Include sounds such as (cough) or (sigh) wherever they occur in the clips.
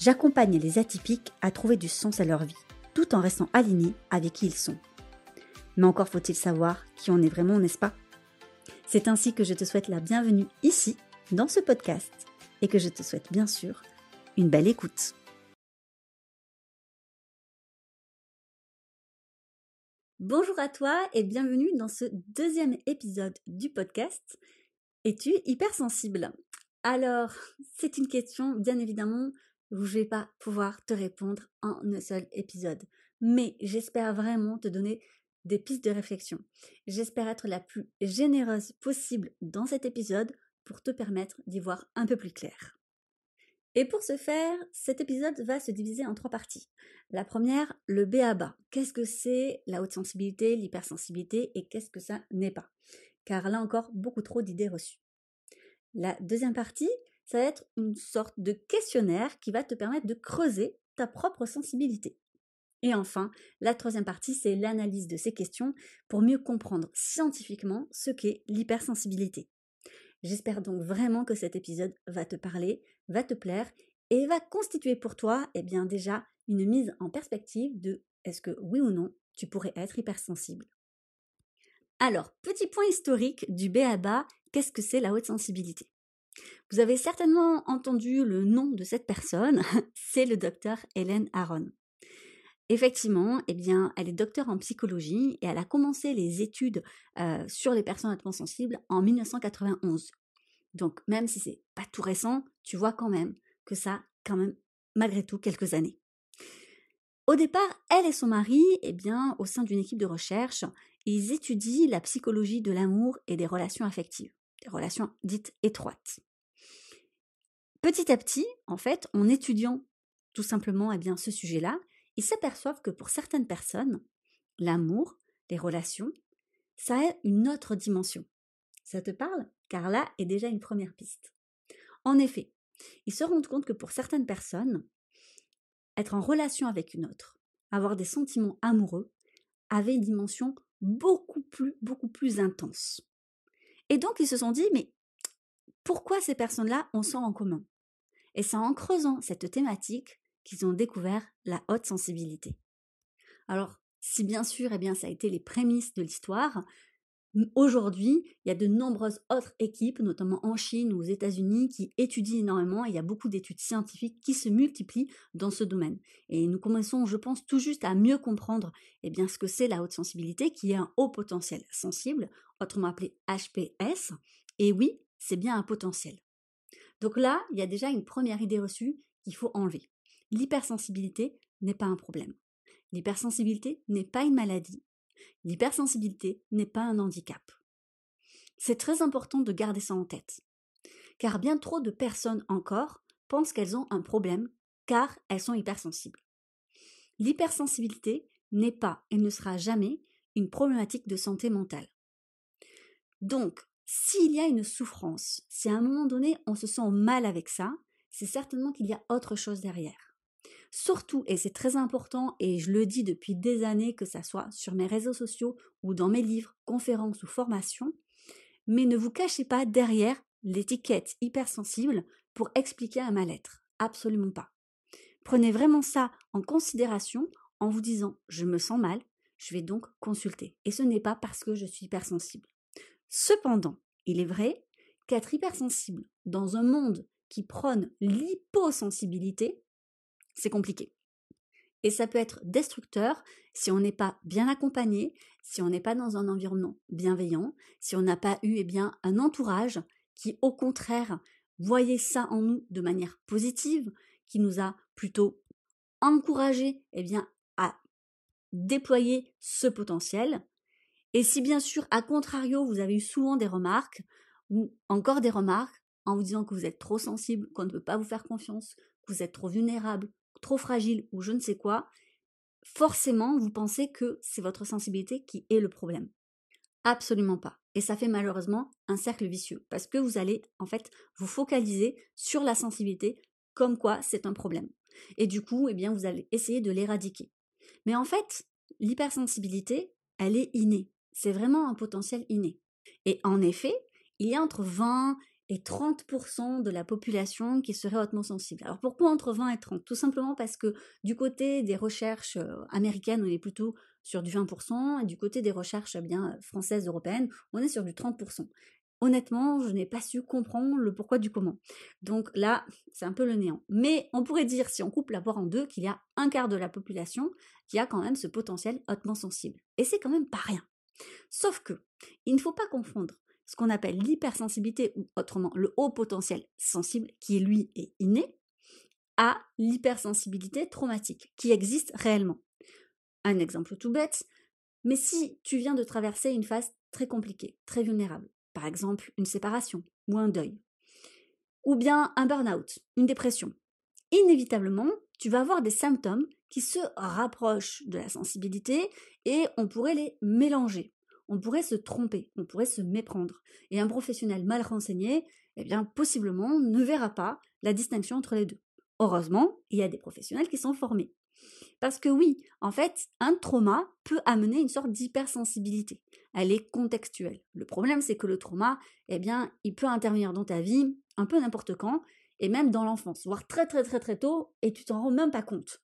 j'accompagne les atypiques à trouver du sens à leur vie, tout en restant alignés avec qui ils sont. Mais encore faut-il savoir qui on est vraiment, n'est-ce pas? C'est ainsi que je te souhaite la bienvenue ici, dans ce podcast, et que je te souhaite bien sûr une belle écoute. Bonjour à toi et bienvenue dans ce deuxième épisode du podcast. Es-tu hypersensible? Alors, c'est une question bien évidemment je vais pas pouvoir te répondre en un seul épisode. Mais j'espère vraiment te donner des pistes de réflexion. J'espère être la plus généreuse possible dans cet épisode pour te permettre d'y voir un peu plus clair. Et pour ce faire, cet épisode va se diviser en trois parties. La première, le BABA. Qu'est-ce que c'est la haute sensibilité, l'hypersensibilité et qu'est-ce que ça n'est pas? Car là encore, beaucoup trop d'idées reçues. La deuxième partie, ça va être une sorte de questionnaire qui va te permettre de creuser ta propre sensibilité. Et enfin, la troisième partie, c'est l'analyse de ces questions pour mieux comprendre scientifiquement ce qu'est l'hypersensibilité. J'espère donc vraiment que cet épisode va te parler, va te plaire et va constituer pour toi, eh bien déjà, une mise en perspective de est-ce que oui ou non tu pourrais être hypersensible. Alors, petit point historique du BABA, qu'est-ce que c'est la haute sensibilité? Vous avez certainement entendu le nom de cette personne, (laughs) c'est le docteur Hélène Aron. Effectivement, eh bien, elle est docteur en psychologie et elle a commencé les études euh, sur les personnes hautement sensibles en 1991. Donc, même si c'est pas tout récent, tu vois quand même que ça, quand même, malgré tout, quelques années. Au départ, elle et son mari, eh bien, au sein d'une équipe de recherche, ils étudient la psychologie de l'amour et des relations affectives, des relations dites étroites. Petit à petit, en fait, en étudiant tout simplement eh bien, ce sujet-là, ils s'aperçoivent que pour certaines personnes, l'amour, les relations, ça a une autre dimension. Ça te parle? Car là est déjà une première piste. En effet, ils se rendent compte que pour certaines personnes, être en relation avec une autre, avoir des sentiments amoureux, avait une dimension beaucoup plus, beaucoup plus intense. Et donc ils se sont dit, mais pourquoi ces personnes-là ont ça en commun? Et c'est en creusant cette thématique qu'ils ont découvert la haute sensibilité. Alors, si bien sûr, eh bien, ça a été les prémices de l'histoire, Aujourd'hui, il y a de nombreuses autres équipes, notamment en Chine ou aux États-Unis, qui étudient énormément. il y a beaucoup d'études scientifiques qui se multiplient dans ce domaine. Et nous commençons, je pense, tout juste à mieux comprendre eh bien, ce que c'est la haute sensibilité, qui est un haut potentiel sensible, autrement appelé HPS. Et oui, c'est bien un potentiel. Donc là, il y a déjà une première idée reçue qu'il faut enlever l'hypersensibilité n'est pas un problème. L'hypersensibilité n'est pas une maladie. L'hypersensibilité n'est pas un handicap. C'est très important de garder ça en tête. Car bien trop de personnes encore pensent qu'elles ont un problème car elles sont hypersensibles. L'hypersensibilité n'est pas et ne sera jamais une problématique de santé mentale. Donc, s'il y a une souffrance, si à un moment donné on se sent mal avec ça, c'est certainement qu'il y a autre chose derrière. Surtout, et c'est très important, et je le dis depuis des années, que ça soit sur mes réseaux sociaux ou dans mes livres, conférences ou formations, mais ne vous cachez pas derrière l'étiquette hypersensible pour expliquer un mal-être. Absolument pas. Prenez vraiment ça en considération en vous disant je me sens mal, je vais donc consulter. Et ce n'est pas parce que je suis hypersensible. Cependant, il est vrai qu'être hypersensible dans un monde qui prône l'hyposensibilité, c'est compliqué. Et ça peut être destructeur si on n'est pas bien accompagné, si on n'est pas dans un environnement bienveillant, si on n'a pas eu eh bien, un entourage qui, au contraire, voyait ça en nous de manière positive, qui nous a plutôt encouragé eh bien, à déployer ce potentiel. Et si bien sûr, à contrario, vous avez eu souvent des remarques, ou encore des remarques en vous disant que vous êtes trop sensible, qu'on ne peut pas vous faire confiance, que vous êtes trop vulnérable, trop fragile ou je ne sais quoi, forcément, vous pensez que c'est votre sensibilité qui est le problème. Absolument pas. Et ça fait malheureusement un cercle vicieux parce que vous allez en fait vous focaliser sur la sensibilité comme quoi c'est un problème. Et du coup, eh bien, vous allez essayer de l'éradiquer. Mais en fait, l'hypersensibilité, elle est innée. C'est vraiment un potentiel inné. Et en effet, il y a entre 20 et 30% de la population qui serait hautement sensible. Alors pourquoi entre 20 et 30 Tout simplement parce que du côté des recherches euh, américaines, on est plutôt sur du 20%, et du côté des recherches eh bien françaises, européennes, on est sur du 30%. Honnêtement, je n'ai pas su comprendre le pourquoi du comment. Donc là, c'est un peu le néant. Mais on pourrait dire, si on coupe la poire en deux, qu'il y a un quart de la population qui a quand même ce potentiel hautement sensible. Et c'est quand même pas rien. Sauf que, il ne faut pas confondre ce qu'on appelle l'hypersensibilité ou autrement le haut potentiel sensible, qui lui est inné, à l'hypersensibilité traumatique, qui existe réellement. Un exemple tout bête, mais si tu viens de traverser une phase très compliquée, très vulnérable, par exemple une séparation ou un deuil, ou bien un burn-out, une dépression, inévitablement, tu vas avoir des symptômes qui se rapprochent de la sensibilité et on pourrait les mélanger on pourrait se tromper, on pourrait se méprendre. Et un professionnel mal renseigné, eh bien, possiblement, ne verra pas la distinction entre les deux. Heureusement, il y a des professionnels qui sont formés. Parce que oui, en fait, un trauma peut amener une sorte d'hypersensibilité. Elle est contextuelle. Le problème, c'est que le trauma, eh bien, il peut intervenir dans ta vie un peu n'importe quand, et même dans l'enfance, voire très très très très tôt, et tu t'en rends même pas compte.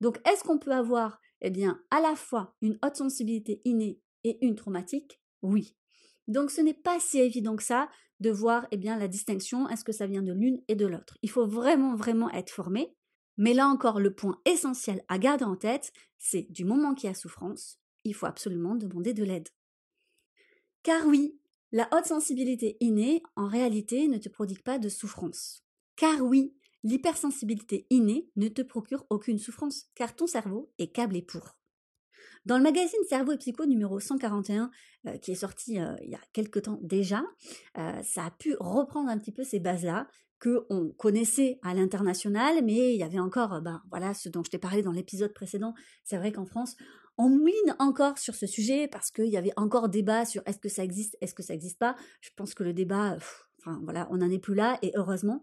Donc, est-ce qu'on peut avoir, eh bien, à la fois une haute sensibilité innée et une traumatique Oui. Donc ce n'est pas si évident que ça de voir eh bien la distinction, est-ce que ça vient de l'une et de l'autre. Il faut vraiment vraiment être formé. Mais là encore, le point essentiel à garder en tête, c'est du moment qu'il y a souffrance, il faut absolument demander de l'aide. Car oui, la haute sensibilité innée, en réalité, ne te prodigue pas de souffrance. Car oui, l'hypersensibilité innée ne te procure aucune souffrance, car ton cerveau est câblé pour. Dans le magazine Cerveau et Psycho numéro 141, euh, qui est sorti euh, il y a quelque temps déjà, euh, ça a pu reprendre un petit peu ces bases-là que on connaissait à l'international, mais il y avait encore, ben voilà, ce dont je t'ai parlé dans l'épisode précédent. C'est vrai qu'en France, on mouine encore sur ce sujet parce qu'il y avait encore débat sur est-ce que ça existe, est-ce que ça n'existe pas. Je pense que le débat, enfin voilà, on n'en est plus là et heureusement,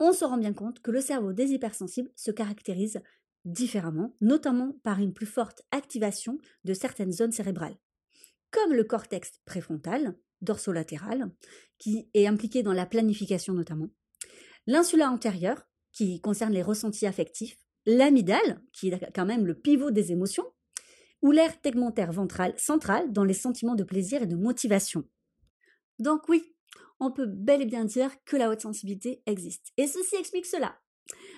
on se rend bien compte que le cerveau des hypersensibles se caractérise différemment, notamment par une plus forte activation de certaines zones cérébrales, comme le cortex préfrontal, dorsolatéral, qui est impliqué dans la planification notamment, l'insula antérieure, qui concerne les ressentis affectifs, l'amygdale, qui est quand même le pivot des émotions, ou l'aire tegmentaire ventrale centrale dans les sentiments de plaisir et de motivation. Donc oui, on peut bel et bien dire que la haute sensibilité existe. Et ceci explique cela.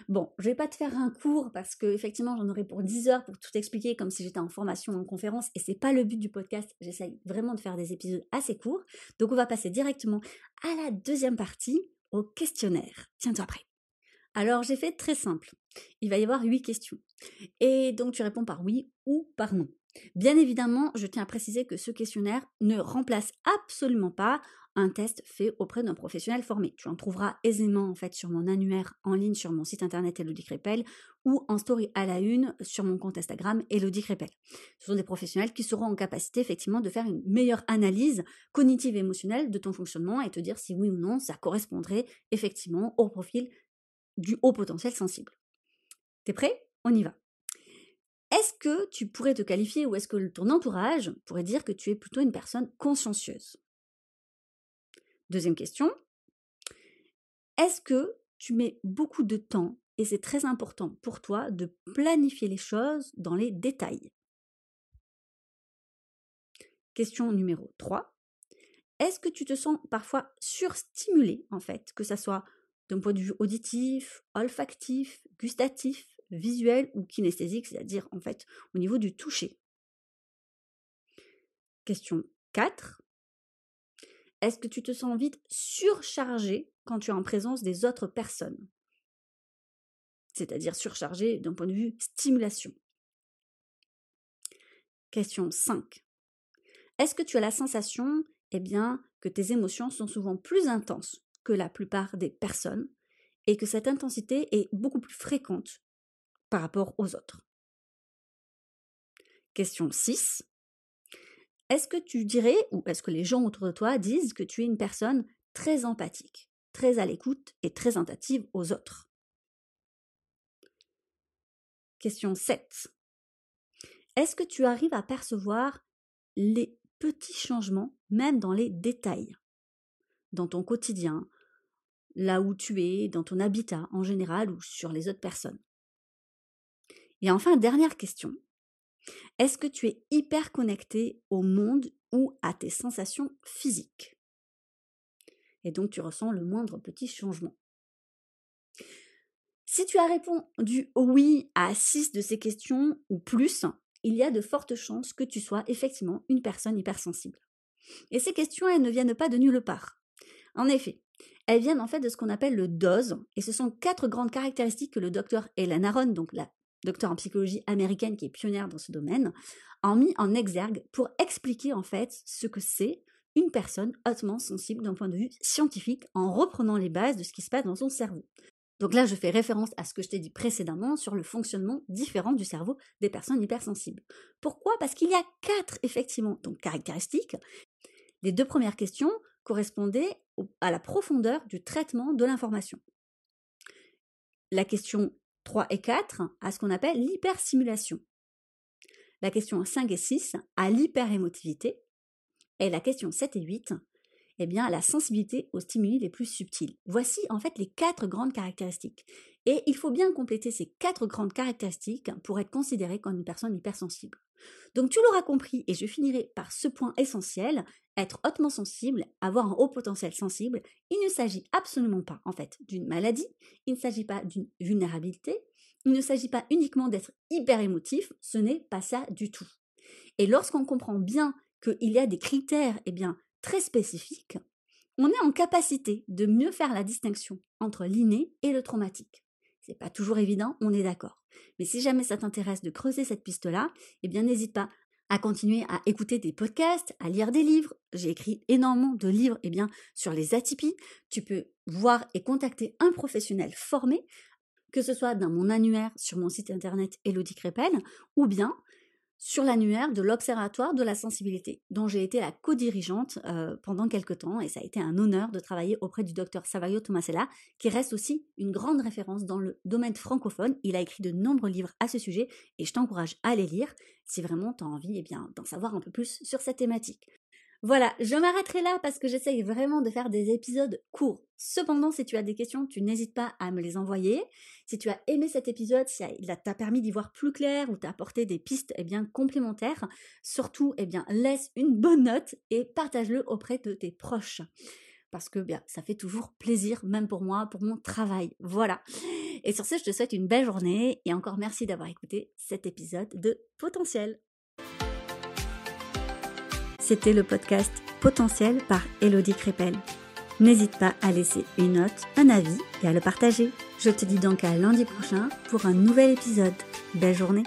Bon, je vais pas te faire un cours parce que effectivement j'en aurais pour 10 heures pour tout expliquer comme si j'étais en formation en conférence et c'est pas le but du podcast. J'essaye vraiment de faire des épisodes assez courts. Donc on va passer directement à la deuxième partie, au questionnaire. Tiens-toi prêt. Alors j'ai fait très simple. Il va y avoir huit questions. Et donc tu réponds par oui ou par non. Bien évidemment, je tiens à préciser que ce questionnaire ne remplace absolument pas un test fait auprès d'un professionnel formé. Tu en trouveras aisément en fait sur mon annuaire en ligne sur mon site internet Elodie Crépel ou en story à la une sur mon compte Instagram Elodie Crépel. Ce sont des professionnels qui seront en capacité effectivement de faire une meilleure analyse cognitive et émotionnelle de ton fonctionnement et te dire si oui ou non ça correspondrait effectivement au profil du haut potentiel sensible. T'es prêt? On y va. Est-ce que tu pourrais te qualifier ou est-ce que ton entourage pourrait dire que tu es plutôt une personne consciencieuse? Deuxième question. Est-ce que tu mets beaucoup de temps, et c'est très important pour toi, de planifier les choses dans les détails? Question numéro 3. Est-ce que tu te sens parfois surstimulé, en fait, que ce soit d'un point de vue auditif, olfactif, gustatif, visuel ou kinesthésique, c'est-à-dire en fait au niveau du toucher Question 4. Est-ce que tu te sens vite surchargé quand tu es en présence des autres personnes? C'est-à-dire surchargé d'un point de vue stimulation. Question 5. Est-ce que tu as la sensation eh bien, que tes émotions sont souvent plus intenses que la plupart des personnes et que cette intensité est beaucoup plus fréquente par rapport aux autres. Question 6. Est-ce que tu dirais, ou est-ce que les gens autour de toi disent que tu es une personne très empathique, très à l'écoute et très attentive aux autres? Question 7. Est-ce que tu arrives à percevoir les petits changements, même dans les détails, dans ton quotidien, là où tu es, dans ton habitat en général ou sur les autres personnes? Et enfin, dernière question. Est-ce que tu es hyper connecté au monde ou à tes sensations physiques? Et donc tu ressens le moindre petit changement. Si tu as répondu oui à 6 de ces questions ou plus, il y a de fortes chances que tu sois effectivement une personne hypersensible. Et ces questions, elles ne viennent pas de nulle part. En effet, elles viennent en fait de ce qu'on appelle le DOS, et ce sont quatre grandes caractéristiques que le docteur Helen Aron, donc la docteur en psychologie américaine qui est pionnière dans ce domaine, a mis en exergue pour expliquer en fait ce que c'est une personne hautement sensible d'un point de vue scientifique en reprenant les bases de ce qui se passe dans son cerveau. Donc là, je fais référence à ce que je t'ai dit précédemment sur le fonctionnement différent du cerveau des personnes hypersensibles. Pourquoi? Parce qu'il y a quatre, effectivement, donc caractéristiques. Les deux premières questions correspondaient à la profondeur du traitement de l'information. La question 3 et 4 à ce qu'on appelle l'hypersimulation. La question 5 et 6 à l'hyperémotivité. Et la question 7 et 8 eh bien, la sensibilité aux stimuli les plus subtils. Voici en fait les quatre grandes caractéristiques. Et il faut bien compléter ces quatre grandes caractéristiques pour être considéré comme une personne hypersensible. Donc tu l'auras compris, et je finirai par ce point essentiel, être hautement sensible, avoir un haut potentiel sensible, il ne s'agit absolument pas en fait d'une maladie, il ne s'agit pas d'une vulnérabilité, il ne s'agit pas uniquement d'être hyper émotif, ce n'est pas ça du tout. Et lorsqu'on comprend bien qu'il y a des critères eh bien, très spécifique, on est en capacité de mieux faire la distinction entre l'inné et le traumatique. C'est pas toujours évident, on est d'accord. Mais si jamais ça t'intéresse de creuser cette piste-là, eh bien n'hésite pas à continuer à écouter des podcasts, à lire des livres. J'ai écrit énormément de livres eh bien, sur les atypies. Tu peux voir et contacter un professionnel formé, que ce soit dans mon annuaire sur mon site internet Elodie Crépel, ou bien sur l'annuaire de l'Observatoire de la sensibilité, dont j'ai été la co-dirigeante euh, pendant quelques temps, et ça a été un honneur de travailler auprès du docteur Savaio Tomasella, qui reste aussi une grande référence dans le domaine francophone. Il a écrit de nombreux livres à ce sujet, et je t'encourage à les lire si vraiment tu as envie eh bien, d'en savoir un peu plus sur cette thématique. Voilà, je m'arrêterai là parce que j'essaye vraiment de faire des épisodes courts. Cependant, si tu as des questions, tu n'hésites pas à me les envoyer. Si tu as aimé cet épisode, si il t'a permis d'y voir plus clair ou t'a apporté des pistes eh bien, complémentaires, surtout eh bien, laisse une bonne note et partage-le auprès de tes proches. Parce que bien, ça fait toujours plaisir, même pour moi, pour mon travail. Voilà. Et sur ce, je te souhaite une belle journée et encore merci d'avoir écouté cet épisode de Potentiel. C'était le podcast Potentiel par Elodie Crépel. N'hésite pas à laisser une note, un avis et à le partager. Je te dis donc à lundi prochain pour un nouvel épisode. Belle journée